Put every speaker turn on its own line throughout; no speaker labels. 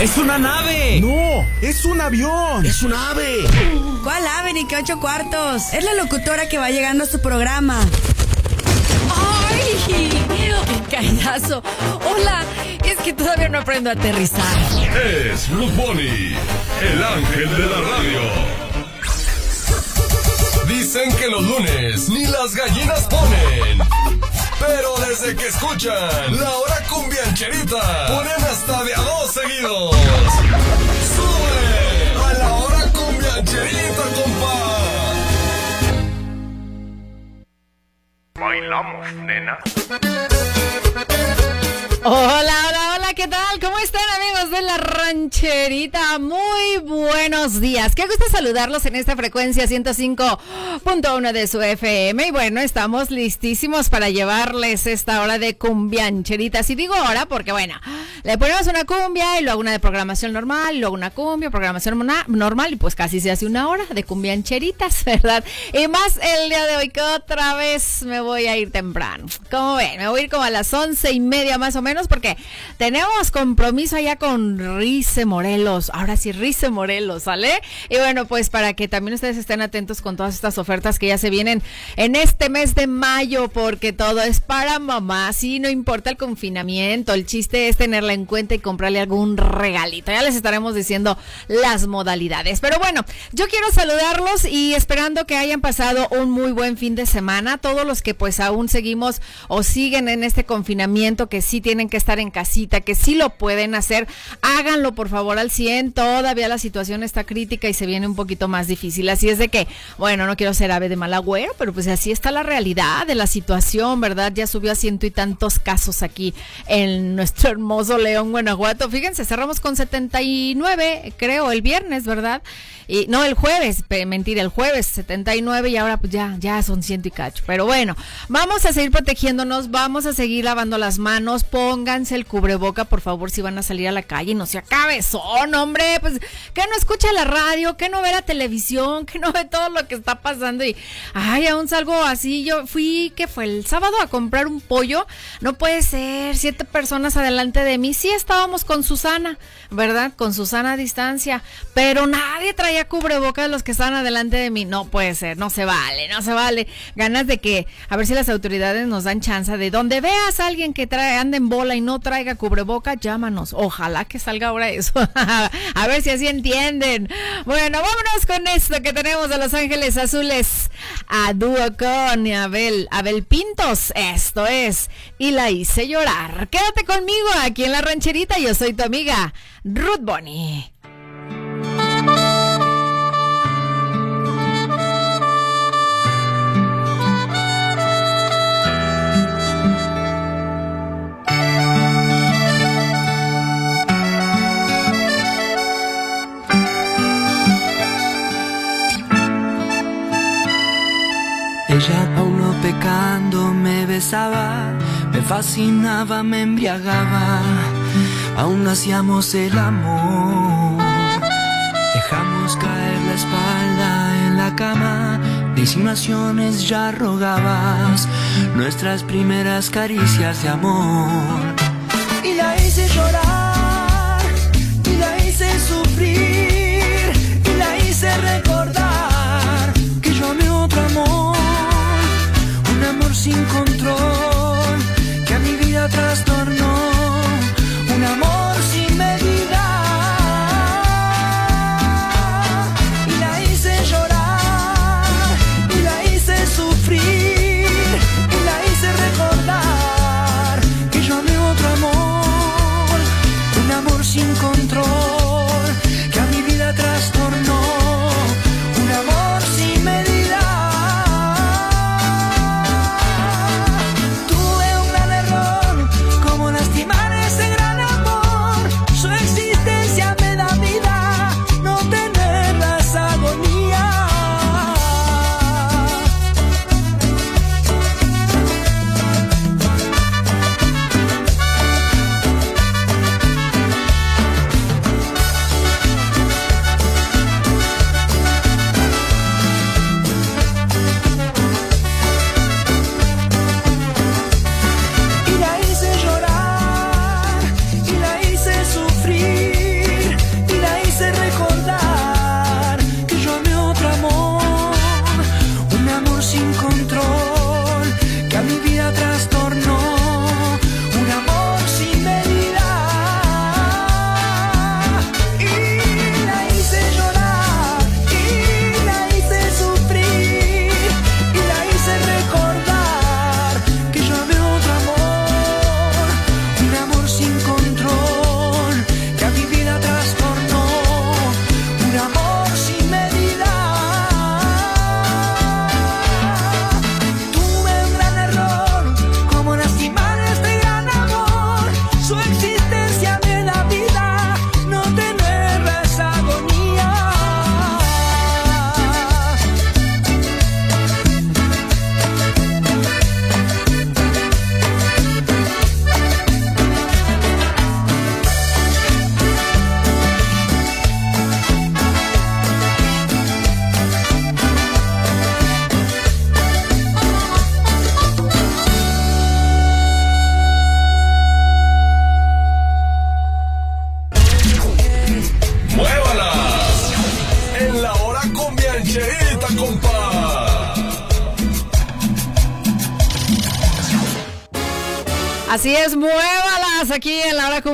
¡Es una nave!
¡No! ¡Es un avión!
¡Es una ave!
¿Cuál ave ni qué ocho cuartos? Es la locutora que va llegando a su programa.
¡Ay! ¡Qué callazo! Hola, es que todavía no aprendo a aterrizar.
Es Blue Bunny, el ángel de la radio. Dicen que los lunes ni las gallinas ponen. Pero desde que escuchan la hora cumbiancherita, ponen hasta de a dos seguidos. ¡Sube a la hora cumbiancherita, compa! Bailamos, nena.
Hola, hola, hola, ¿qué tal? ¿Cómo están amigos de la rancherita? Muy buenos días. Qué gusto saludarlos en esta frecuencia 105.1 de su FM. Y bueno, estamos listísimos para llevarles esta hora de cumbiancheritas. Y digo hora porque bueno, le ponemos una cumbia y luego una de programación normal, luego una cumbia, programación normal y pues casi se hace una hora de cumbiancheritas, ¿verdad? Y más el día de hoy que otra vez me voy a ir temprano. ¿Cómo ven? Me voy a ir como a las once y media más o menos porque tenemos compromiso allá con Rice Morelos. Ahora sí, Rice Morelos, ¿sale? Y bueno, pues para que también ustedes estén atentos con todas estas ofertas que ya se vienen en este mes de mayo porque todo es para mamá. Sí, no importa el confinamiento. El chiste es tenerla en cuenta y comprarle algún regalito. Ya les estaremos diciendo las modalidades. Pero bueno, yo quiero saludarlos y esperando que hayan pasado un muy buen fin de semana. Todos los que pues aún seguimos o siguen en este confinamiento, que sí tienen que estar en casita, que sí lo pueden hacer, háganlo por favor al 100. Todavía la situación está crítica y se viene un poquito más difícil. Así es de que, bueno, no quiero ser ave de mal agüero, pero pues así está la realidad de la situación, ¿verdad? Ya subió a ciento y tantos casos aquí en nuestro hermoso León, Guanajuato. Fíjense, cerramos con 79, creo, el viernes, ¿verdad? Y no, el jueves, mentira, el jueves 79 y ahora pues ya, ya son ciento y cacho. Pero bueno, vamos a seguir protegiéndonos, vamos a seguir lavando las manos, pónganse el cubreboca, por favor, si van a salir a la calle y no se acabe son, hombre, pues que no escucha la radio, que no ve la televisión, que no ve todo lo que está pasando y, ay, aún salgo así, yo fui, que fue el sábado a comprar un pollo, no puede ser, siete personas adelante de mí, sí estábamos con Susana, ¿verdad? Con Susana a distancia, pero nadie traía cubrebocas los que estaban adelante de mí. No puede ser, no se vale, no se vale. Ganas de que, a ver si las autoridades nos dan chance de donde veas a alguien que trae, anda en bola y no traiga cubreboca, llámanos. Ojalá que salga ahora eso. a ver si así entienden. Bueno, vámonos con esto que tenemos de Los Ángeles Azules a dúo con Abel, Abel Pintos. Esto es, y la hice llorar. Quédate conmigo aquí en la rancherita. Yo soy tu amiga Ruth Bonnie.
Ella aún no pecando me besaba, me fascinaba, me embriagaba, aún hacíamos el amor. Dejamos caer la espalda en la cama, de insinuaciones ya rogabas, nuestras primeras caricias de amor. Y la hice llorar, y la hice sufrir, y la hice recordar sin control que a mi vida trastornó,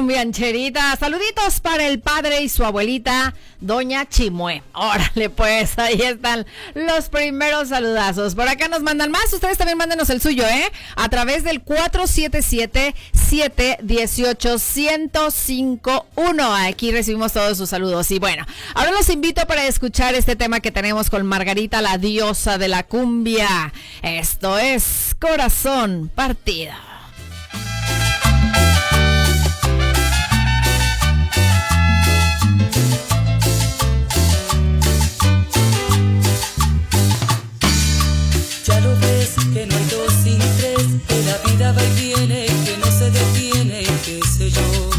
cumbiancherita. Saluditos para el padre y su abuelita, Doña Chimue. Órale, pues, ahí están los primeros saludazos. Por acá nos mandan más. Ustedes también mándenos el suyo, ¿eh? A través del 477-718-1051. Aquí recibimos todos sus saludos. Y bueno, ahora los invito para escuchar este tema que tenemos con Margarita, la diosa de la cumbia. Esto es Corazón Partido.
La vida va y viene, que no se detiene, qué sé yo.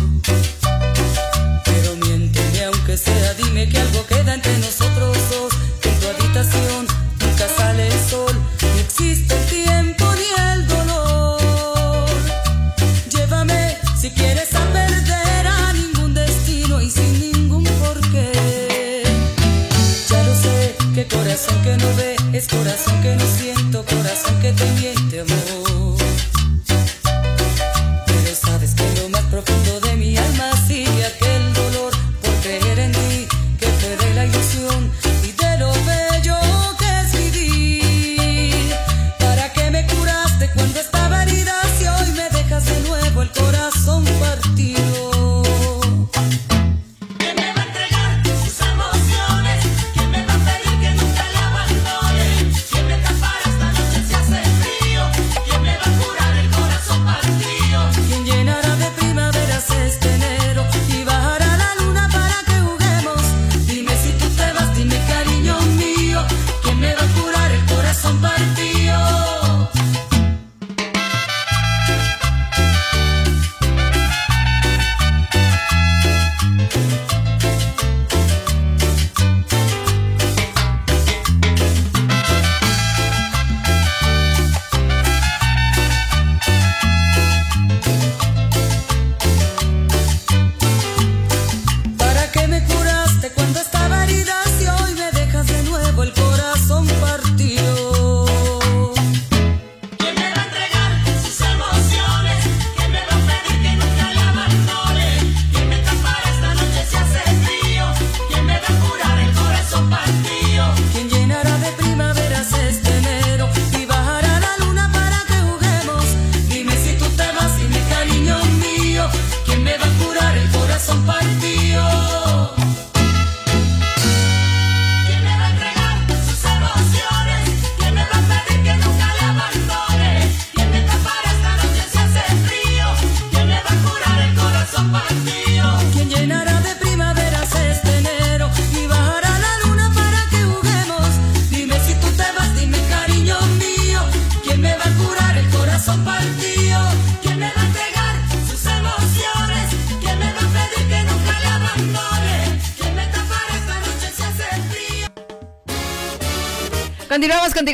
Pero miénteme aunque sea, dime que algo queda entre nosotros dos, en tu habitación nunca sale el sol, ni existe el tiempo ni el dolor. Llévame si quieres a perder a ningún destino y sin ningún porqué. Ya lo sé, que corazón que no ve es corazón que no siento, corazón que te miente,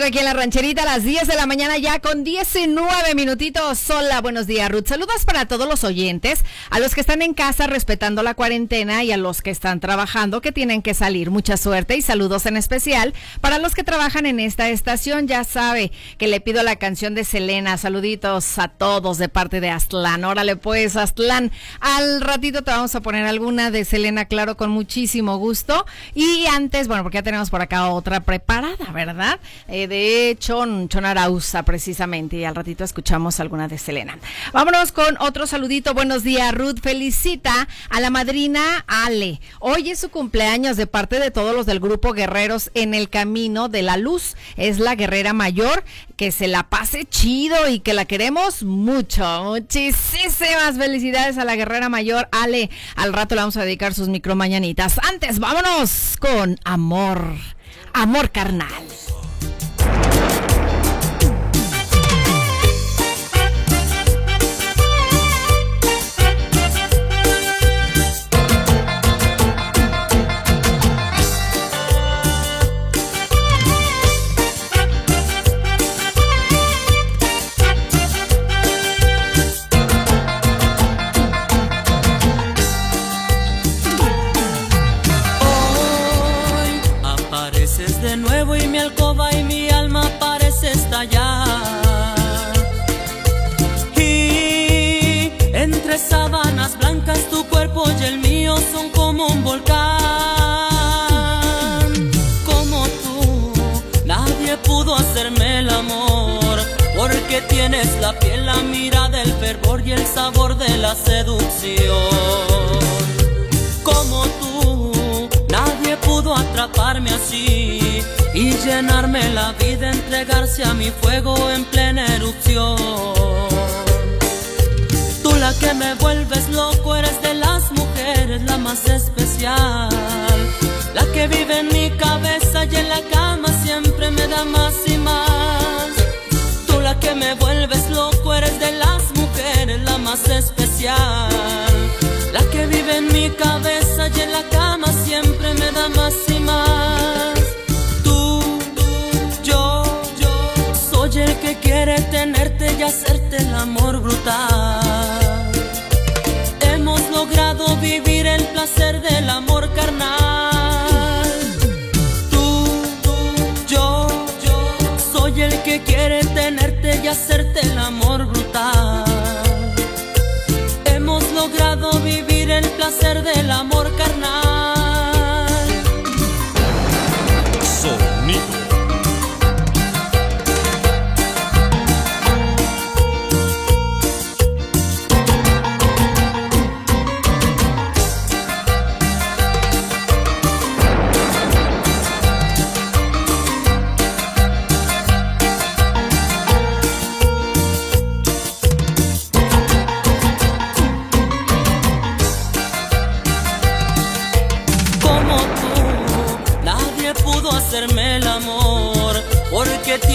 Continuamos contigo aquí en la rancherita a las 10 de la mañana ya con 19 minutitos. Hola, buenos días Ruth. Saludos para todos los oyentes, a los que están en casa respetando la cuarentena y a los que están trabajando que tienen que salir. Mucha suerte y saludos en especial para los que trabajan en esta estación. Ya sabe que le pido la canción de Selena. Saluditos a todos de parte de Aztlán. Órale pues Aztlán. Al ratito te vamos a poner alguna de Selena, claro, con muchísimo gusto. Y antes, bueno, porque ya tenemos por acá otra preparada, ¿verdad? Eh, de Chon, Chon Arauza, precisamente. Y al ratito escuchamos alguna de Selena. Vámonos con otro saludito. Buenos días, Ruth. Felicita a la madrina Ale. Hoy es su cumpleaños de parte de todos los del grupo Guerreros en el Camino de la Luz. Es la guerrera mayor. Que se la pase chido y que la queremos mucho. Muchísimas felicidades a la guerrera mayor Ale. Al rato le vamos a dedicar sus micro mañanitas. Antes, vámonos con amor. Amor carnal.
Son como un volcán. Como tú, nadie pudo hacerme el amor. Porque tienes la piel, la mirada, el fervor y el sabor de la seducción. Como tú, nadie pudo atraparme así y llenarme la vida, entregarse a mi fuego en plena erupción. Tú la que me vuelves loco, eres de las la más especial. La que vive en mi cabeza y en la cama siempre me da más y más. Tú la que me vuelves loco, eres de las mujeres la más especial. La que vive en mi cabeza y en la cama siempre me da más y más. Tú, yo, yo soy el que quiere tenerte y hacerte el amor brutal. Placer del amor carnal. Tú, yo, yo soy el que quiere tenerte y hacerte el amor brutal. Hemos logrado vivir el placer del amor carnal.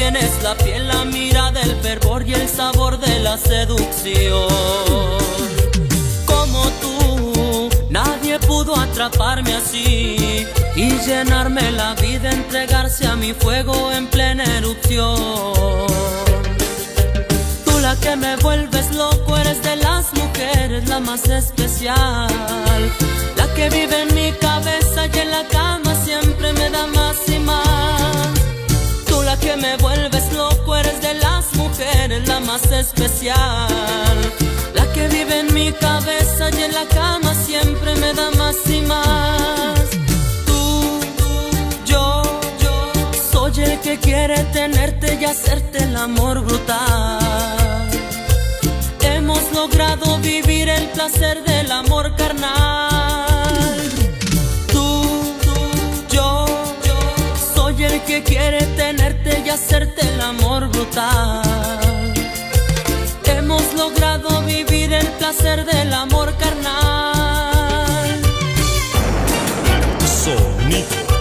Tienes la piel, la mirada, el fervor y el sabor de la seducción. Como tú, nadie pudo atraparme así y llenarme la vida, entregarse a mi fuego en plena erupción. Tú la que me vuelves loco, eres de las mujeres la más especial. La que vive en mi cabeza y en la cama siempre me da más y más. La que me vuelves loco, eres de las mujeres la más especial. La que vive en mi cabeza y en la cama siempre me da más y más. Tú, yo, yo soy el que quiere tenerte y hacerte el amor brutal. Hemos logrado vivir el placer del amor carnal. Que quiere tenerte y hacerte el amor brutal. Hemos logrado vivir el placer del amor carnal.
Sonido.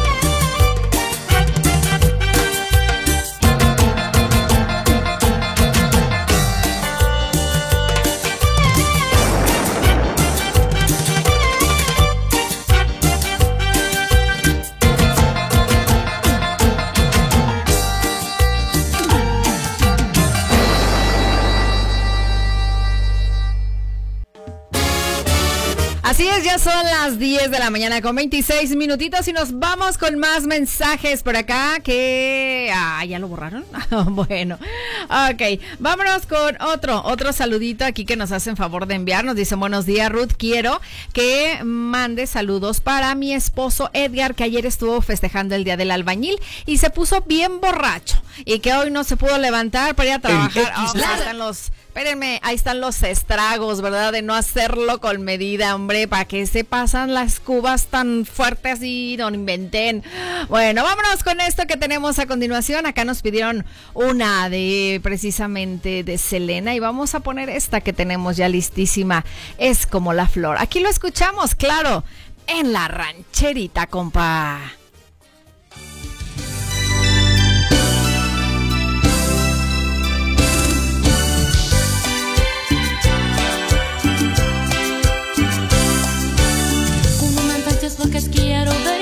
Ya son las 10 de la mañana con 26 minutitos y nos vamos con más mensajes por acá que... Ah, ¿ya lo borraron? bueno, ok, vámonos con otro, otro saludito aquí que nos hacen favor de enviar. Nos dicen, buenos días Ruth, quiero que mande saludos para mi esposo Edgar que ayer estuvo festejando el Día del Albañil y se puso bien borracho y que hoy no se pudo levantar para ir a trabajar. Oh, están los... Espérenme, ahí están los estragos, ¿verdad? De no hacerlo con medida, hombre, para que se pasan las cubas tan fuertes y no inventen. Bueno, vámonos con esto que tenemos a continuación. Acá nos pidieron una de precisamente de Selena y vamos a poner esta que tenemos ya listísima. Es como la flor. Aquí lo escuchamos, claro, en la rancherita, compa.
Mandantes porque quiero verte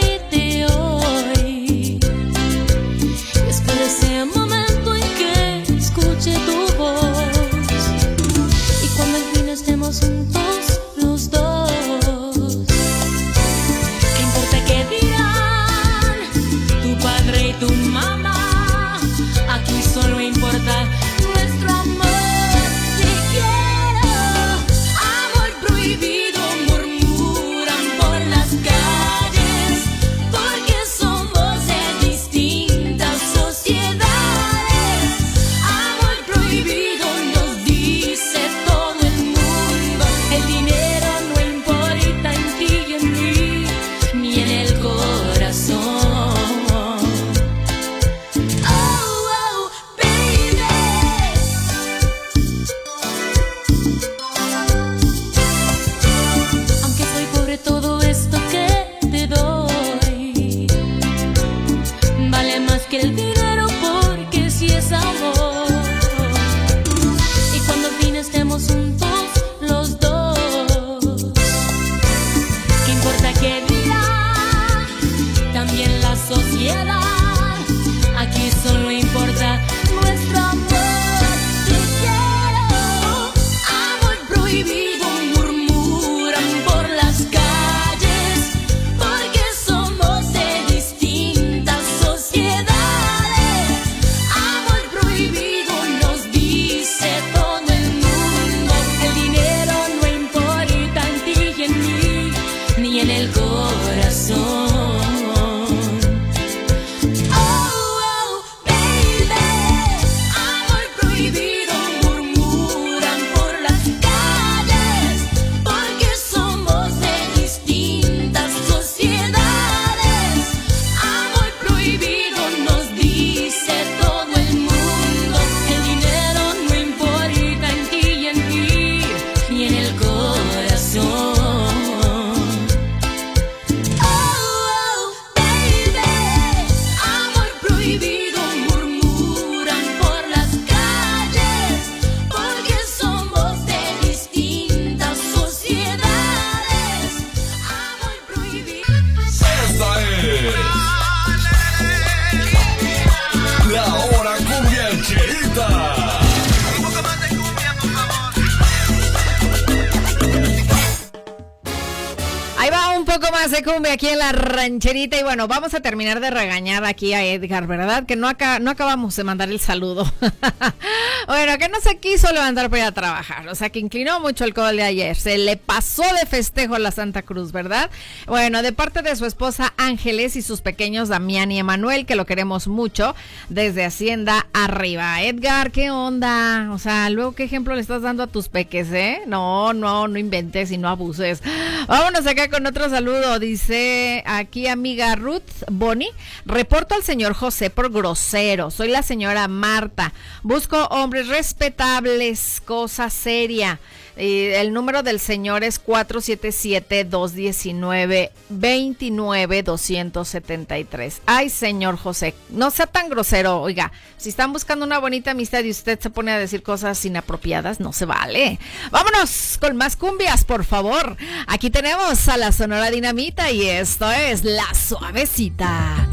aquí en
la
rancherita y bueno, vamos a terminar de regañar aquí a Edgar, ¿verdad? Que no, aca- no acabamos de mandar el saludo. bueno, que no se quiso levantar para ir a trabajar, o sea que inclinó mucho el codo de ayer, se le pasó de festejo a la Santa Cruz, ¿verdad? Bueno, de parte de su esposa Ángeles y sus pequeños Damián y Emanuel, que lo queremos mucho, desde Hacienda arriba. Edgar, ¿qué onda? O sea, luego, ¿qué ejemplo le estás dando a tus peques, eh? No, no, no inventes y no abuses. Vámonos acá con otro saludo. Dice aquí amiga Ruth Boni. Reporto al señor José por grosero. Soy la señora Marta. Busco respetables, cosa seria. Y el número del señor es 477-219-29-273. Ay, señor José, no sea tan grosero. Oiga, si están buscando una bonita amistad y usted se pone a decir cosas inapropiadas, no se vale. Vámonos con más cumbias, por favor. Aquí tenemos a la Sonora Dinamita y esto es La Suavecita.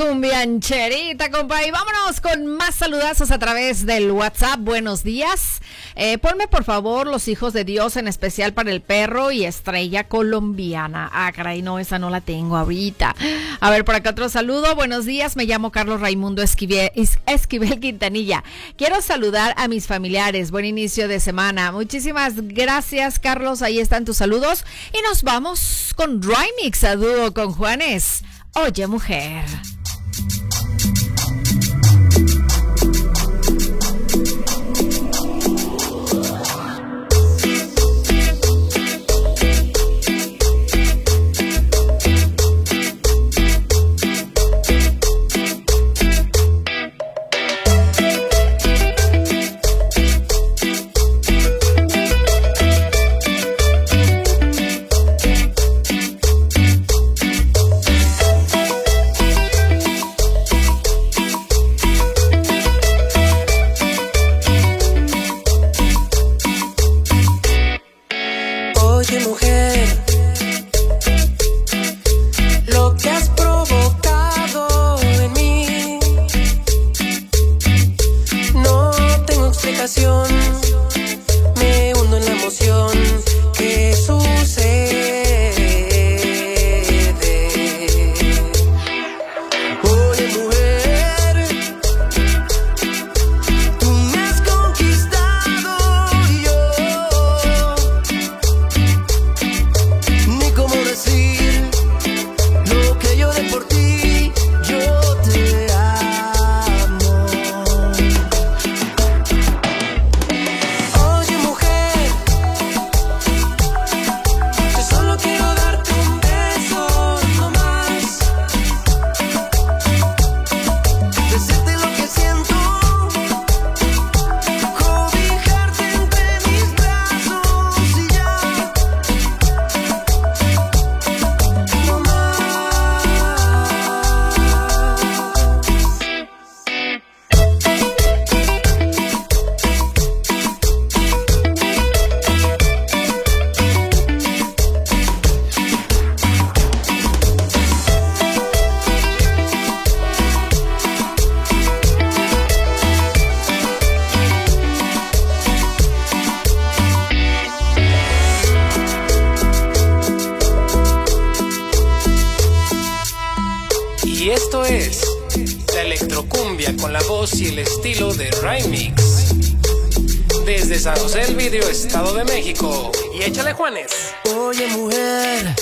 cumbiancherita, compa. Y vámonos con más saludazos a través del WhatsApp. Buenos días. Eh, ponme, por favor, los hijos de Dios, en especial para el perro y estrella colombiana. Ah, caray, no, esa no la tengo ahorita. A ver, por acá otro saludo. Buenos días, me llamo Carlos Raimundo Esquivel, Quintanilla. Quiero saludar a mis familiares. Buen inicio de semana. Muchísimas gracias, Carlos. Ahí están tus saludos. Y nos vamos con Rymix a dúo con Juanes.
Oye, mujer.
Estado de México. Y échale Juanes.
Oye, mujer.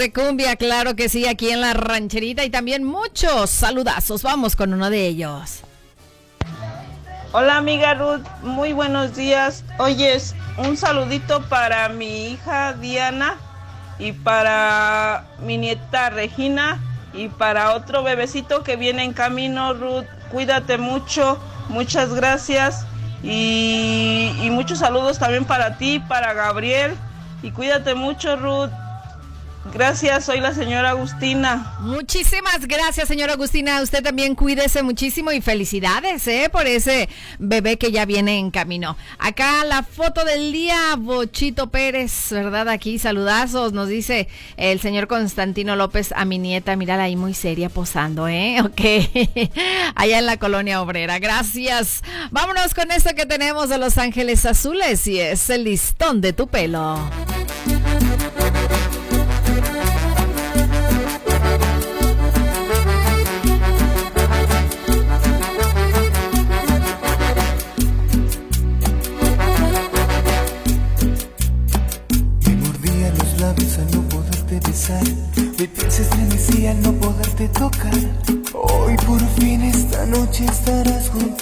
De
cumbia, claro que sí, aquí en la rancherita y también muchos saludazos. Vamos con uno de ellos.
Hola amiga Ruth, muy buenos días. Oyes, un saludito para mi hija Diana y para mi nieta Regina y para otro bebecito que viene en camino, Ruth. Cuídate mucho, muchas gracias y, y muchos saludos también para ti, para Gabriel y cuídate mucho, Ruth. Gracias, soy la señora Agustina.
Muchísimas gracias, señora Agustina. Usted también cuídese muchísimo y felicidades ¿eh? por ese bebé que ya viene en camino. Acá la foto del día, Bochito Pérez, ¿verdad? Aquí saludazos, nos dice el señor Constantino López a mi nieta. Mírala ahí muy seria posando, ¿eh? Ok. Allá en la colonia obrera. Gracias. Vámonos con esto que tenemos de Los Ángeles Azules y es el listón de tu pelo.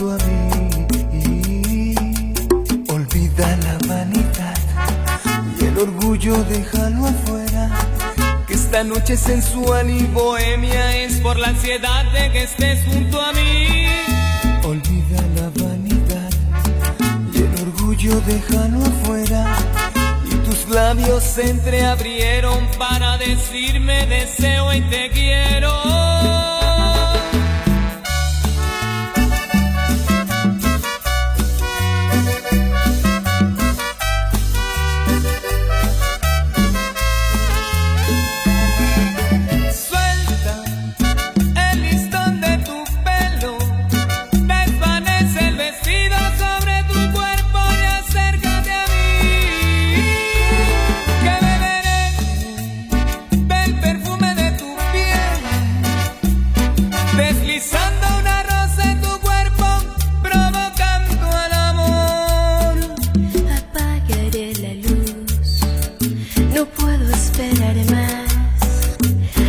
A mí. Olvida la vanidad y el orgullo déjalo afuera. Que esta noche sensual y bohemia es por la ansiedad de que estés junto a mí. Olvida la vanidad y el orgullo déjalo afuera. Y tus labios se entreabrieron para decirme deseo y te quiero.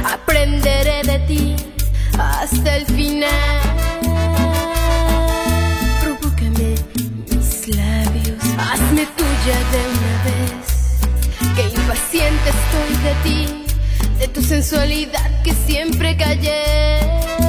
Aprenderé de ti hasta el final. Provócame mis labios, hazme tuya de una vez. Que impaciente estoy de ti, de tu sensualidad que siempre callé.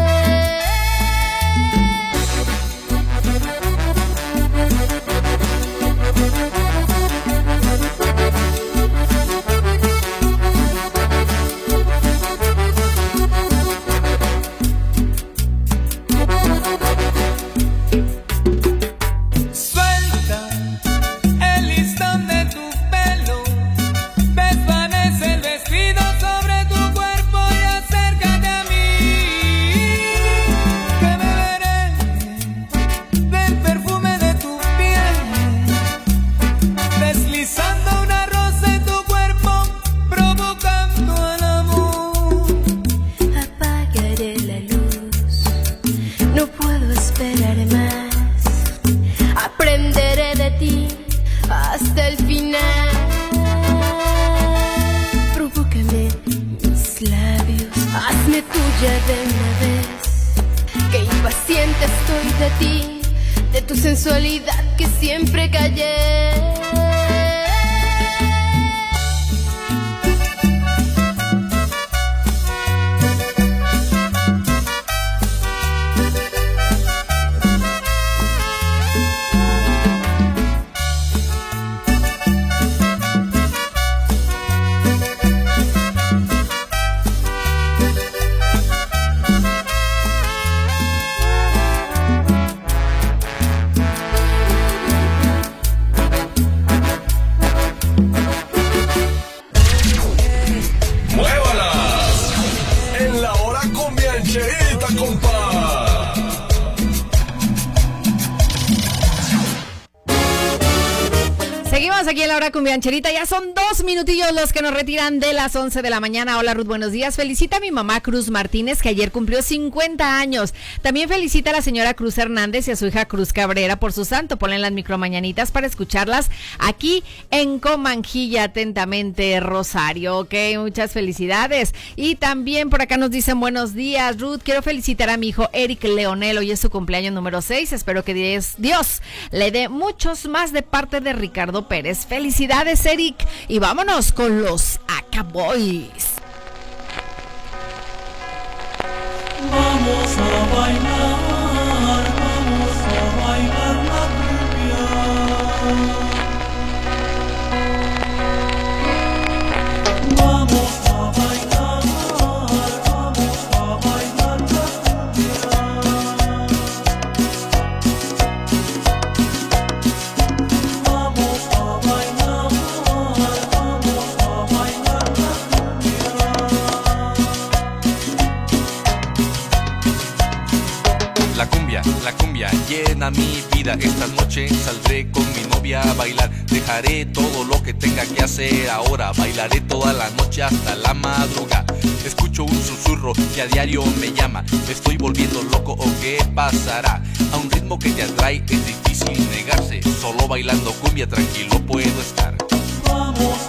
Minutillos los que nos retiran de las 11 de la mañana. Hola Ruth, buenos días. Felicita a mi mamá Cruz Martínez, que ayer cumplió 50 años. También felicita a la señora Cruz Hernández y a su hija Cruz Cabrera por su santo. Ponen las micromañanitas para escucharlas aquí en Comanjilla. Atentamente, Rosario. Ok, muchas felicidades. Y también por acá nos dicen buenos días, Ruth. Quiero felicitar a mi hijo Eric Leonel. Hoy es su cumpleaños número 6. Espero que Dios, le dé muchos más de parte de Ricardo Pérez. Felicidades, Eric. Y vámonos con los Acaboys.
Vamos La cumbia, la cumbia
llena mi vida. Esta noche saldré con mi novia a bailar. Dejaré todo lo que tenga que hacer ahora. Bailaré toda la noche hasta la madruga. Escucho un susurro que a diario me llama. ¿Me estoy volviendo loco o qué pasará? A un ritmo que te atrae es difícil negarse. Solo bailando cumbia tranquilo puedo estar.
Vamos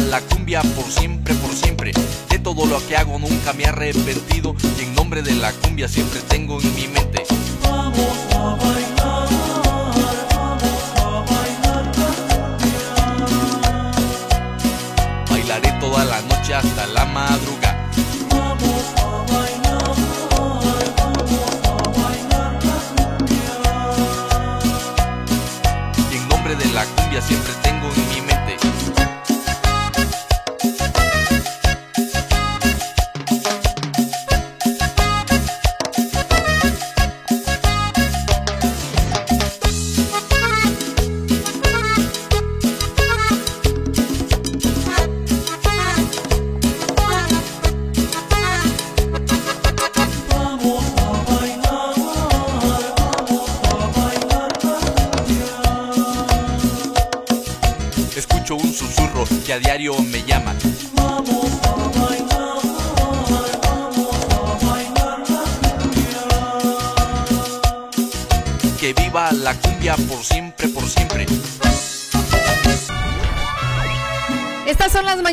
la cumbia por siempre, por siempre. De todo lo que hago nunca me he arrepentido y en nombre de la cumbia siempre tengo en mi mente.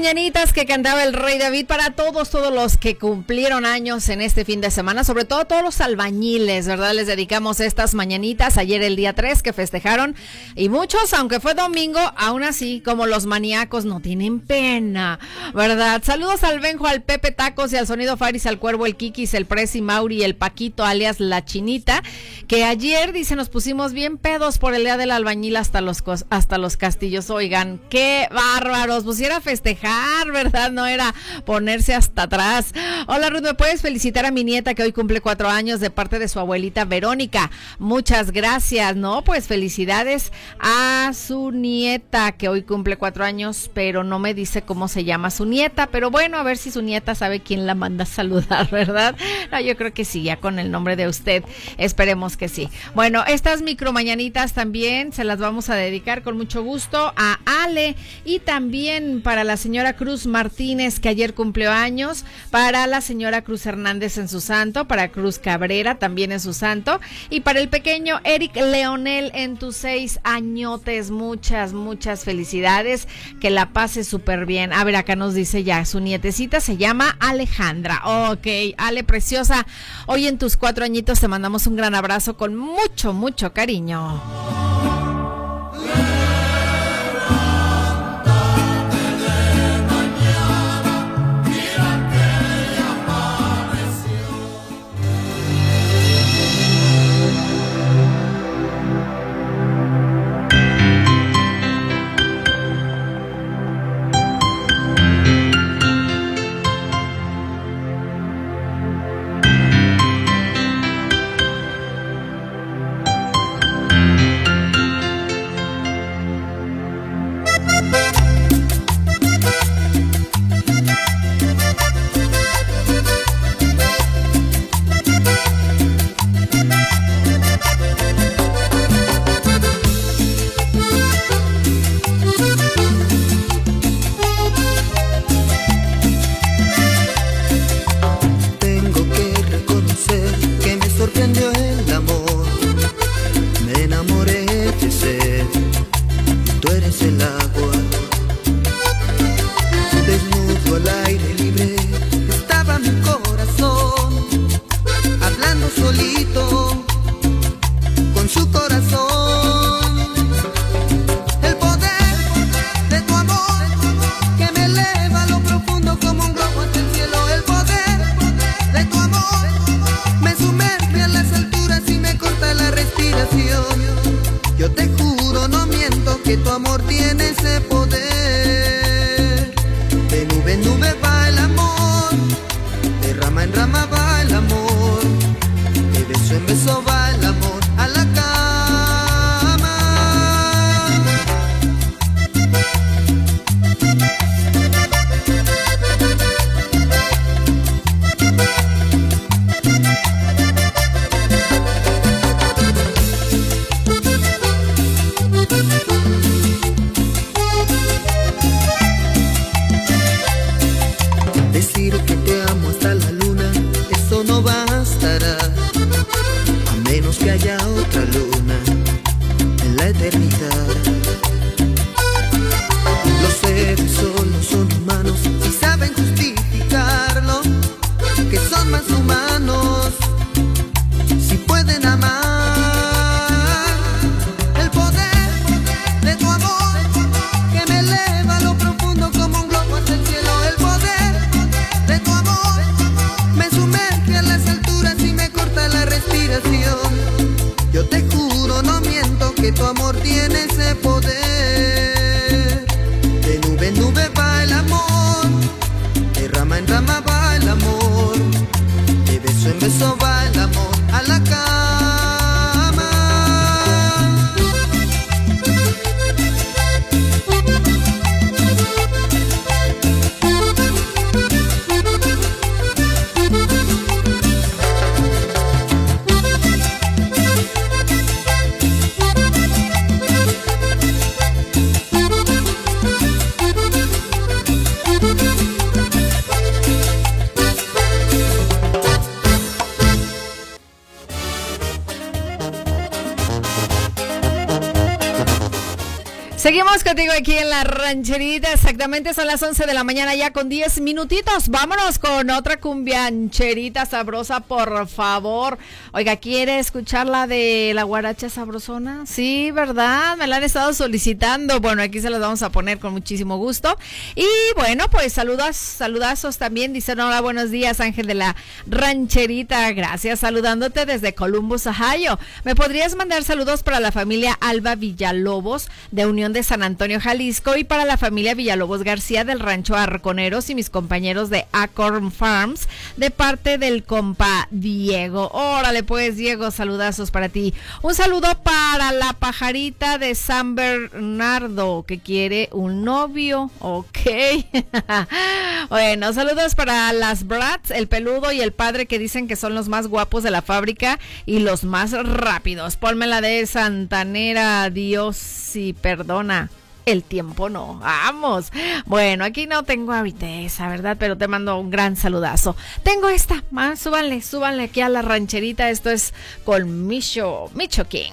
Mañanitas que cantaba el rey David para todos, todos los que cumplieron años en este fin de semana, sobre todo todos los albañiles, ¿verdad? Les dedicamos estas mañanitas, ayer el día 3 que festejaron y muchos, aunque fue domingo, aún así, como los maníacos, no tienen pena, ¿verdad? Saludos al Benjo, al Pepe Tacos y al Sonido Faris, al Cuervo, el Kikis, el Prezi Mauri, el Paquito, alias La Chinita, que ayer, dice, nos pusimos bien pedos por el día del albañil hasta los, hasta los castillos. Oigan, qué bárbaros, pusiera a festejar, ¿verdad? No era ponerse hasta atrás. Hola Ruth, ¿me puedes felicitar a mi nieta que hoy cumple cuatro años de parte de su abuelita Verónica? Muchas gracias, ¿no? Pues felicidades a su nieta que hoy cumple cuatro años, pero no me dice cómo se llama su nieta, pero bueno, a ver si su nieta sabe quién la manda a saludar, ¿verdad? Yo creo que sí, ya con el nombre de usted, esperemos que sí. Bueno, estas micromañanitas también se las vamos a dedicar con mucho gusto a Ale y también para la señora Cruz Martínez, que ayer cumplió años, para la señora Cruz Hernández en su santo, para Cruz Cabrera también en su santo, y para el pequeño Eric Leonel en tus seis añotes. Muchas, muchas felicidades. Que la pase súper bien. A ver, acá nos dice ya, su nietecita se llama Alejandra. Ok, Ale preciosa. Hoy en tus cuatro añitos te mandamos un gran abrazo con mucho, mucho cariño.
El amor. aqui la
rancherita. Exactamente son las 11 de la mañana ya con 10 minutitos. Vámonos con otra cumbiancherita sabrosa, por favor. Oiga, ¿quiere escuchar la de la guaracha sabrosona? Sí, ¿verdad? Me la han estado solicitando. Bueno, aquí se las vamos a poner con muchísimo gusto. Y bueno, pues saludas, saludazos también. Dicen, hola, buenos días, Ángel de la rancherita. Gracias, saludándote desde Columbus, Ohio. ¿Me podrías mandar saludos para la familia Alba Villalobos de Unión de San Antonio, Jalisco y para la familia Villalobos García del Rancho Arconeros y mis compañeros de Acorn Farms de parte del compa Diego. Órale pues Diego, saludazos para ti. Un saludo para la pajarita de San Bernardo que quiere un novio. Ok. bueno, saludos para las Brats, el peludo y el padre que dicen que son los más guapos de la fábrica y los más rápidos. Ponme la de Santanera, Dios y perdona.
El tiempo no. Vamos. Bueno, aquí no tengo ahorita esa, ¿verdad? Pero te mando un gran saludazo. Tengo esta. Más, súbanle, súbanle aquí a la rancherita. Esto es con Micho, Micho King.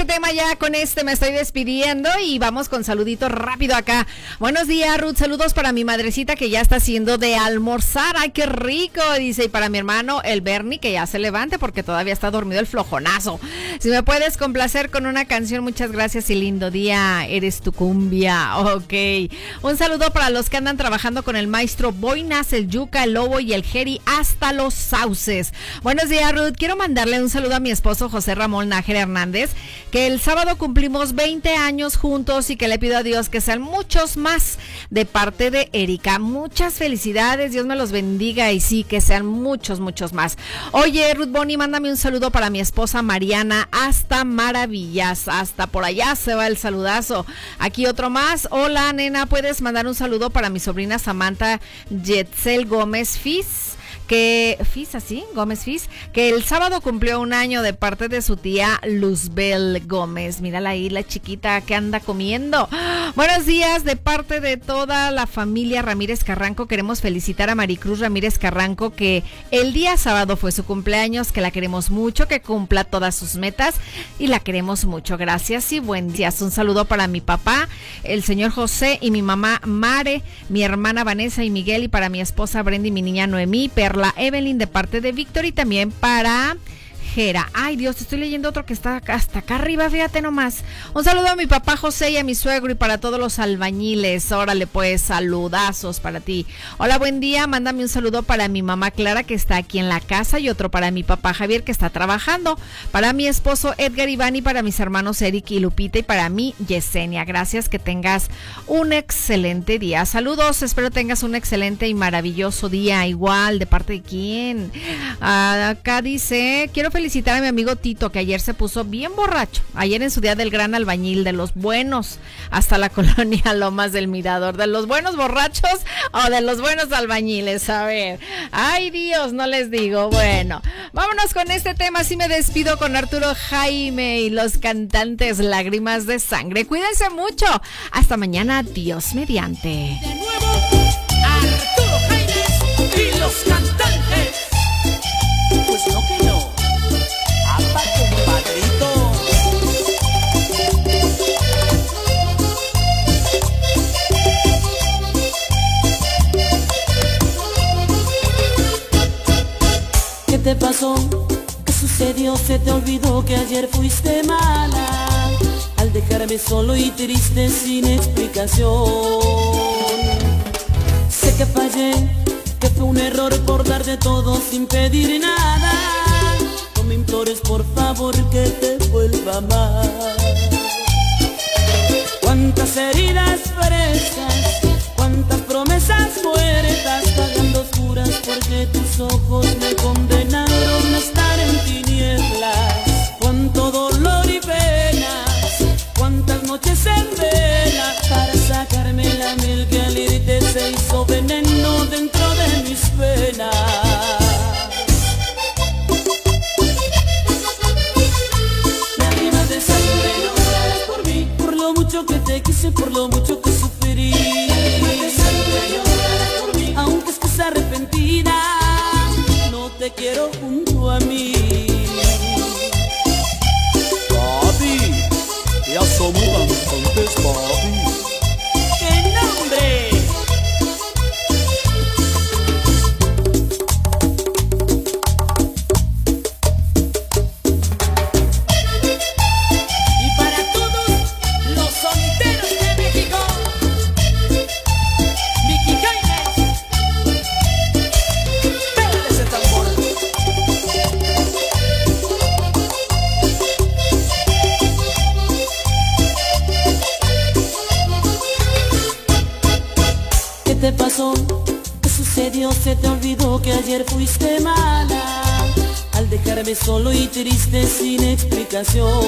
said tema ya, con este me estoy despidiendo y vamos con saluditos rápido acá. Buenos días, Ruth, saludos para mi madrecita que ya está haciendo de almorzar, ay, qué rico, dice, y para mi hermano, el Bernie, que ya se levante porque todavía está dormido el flojonazo. Si me puedes complacer con una canción, muchas gracias y lindo día, eres tu cumbia, ok. Un saludo para los que andan trabajando con el maestro Boinas, el Yuca, el Lobo y el Jeri hasta los sauces. Buenos días, Ruth, quiero mandarle un saludo a mi esposo José Ramón Nájera Hernández, que el sábado cumplimos 20 años juntos y que le pido a Dios que sean muchos más de parte de Erika. Muchas felicidades, Dios me los bendiga y sí, que sean muchos, muchos más. Oye, Ruth Bonnie, mándame un saludo para mi esposa Mariana hasta Maravillas, hasta por allá se va el saludazo. Aquí otro más. Hola, nena, ¿puedes mandar un saludo para mi sobrina Samantha Yetzel Gómez Fis?
Que Fis, así, Gómez Fis, que el sábado cumplió un año de parte de su tía Luzbel Gómez. Mírala ahí, la chiquita que anda comiendo. Buenos días, de parte de toda la familia Ramírez Carranco, queremos felicitar a Maricruz Ramírez Carranco, que el día sábado fue su cumpleaños, que la queremos mucho, que cumpla todas sus metas y la queremos mucho. Gracias y buen día. Un saludo para mi papá, el señor José y mi mamá Mare, mi hermana Vanessa y Miguel y para mi esposa Brenda y mi niña Noemí, Perla Evelyn de parte de Víctor y también para Jera. Ay Dios, estoy leyendo otro que está hasta acá arriba, fíjate nomás. Un saludo a mi papá José y a mi suegro y para todos los albañiles. Órale pues, saludazos para ti. Hola, buen día. Mándame un saludo para mi mamá Clara que está aquí en la casa y otro para mi papá Javier que está trabajando. Para mi esposo Edgar Iván y para mis hermanos Eric y Lupita y para mí Yesenia. Gracias, que tengas un excelente día. Saludos, espero tengas un excelente y maravilloso día. Igual, ¿de parte de quién? Ah, acá dice, quiero felicitar a mi amigo Tito que ayer se puso bien borracho. Ayer en su día del gran albañil, de los buenos, hasta la colonia Lomas del Mirador. ¿De los buenos borrachos o de los buenos albañiles? A ver. Ay Dios, no les digo. Bueno, vámonos con este tema. Así me despido con Arturo Jaime y los cantantes Lágrimas de Sangre. Cuídense mucho. Hasta mañana. Dios mediante.
Arturo Jaime y los cantantes. Pues no
te pasó? ¿Qué sucedió? Se te olvidó que ayer fuiste mala al dejarme solo y triste sin explicación. Sé que fallé, que fue un error por de todo sin pedir nada. No me implores por favor que te vuelva más. Cuántas heridas frescas, promesas muertas, pagando oscuras porque tus ojos me condenaron a estar en tinieblas. Cuánto dolor y penas, cuántas noches en vela para sacarme la miel que al irte se hizo veneno dentro de mis penas. Lágrimas de sangre por mí Por lo mucho que te quise, por lo mucho que explicación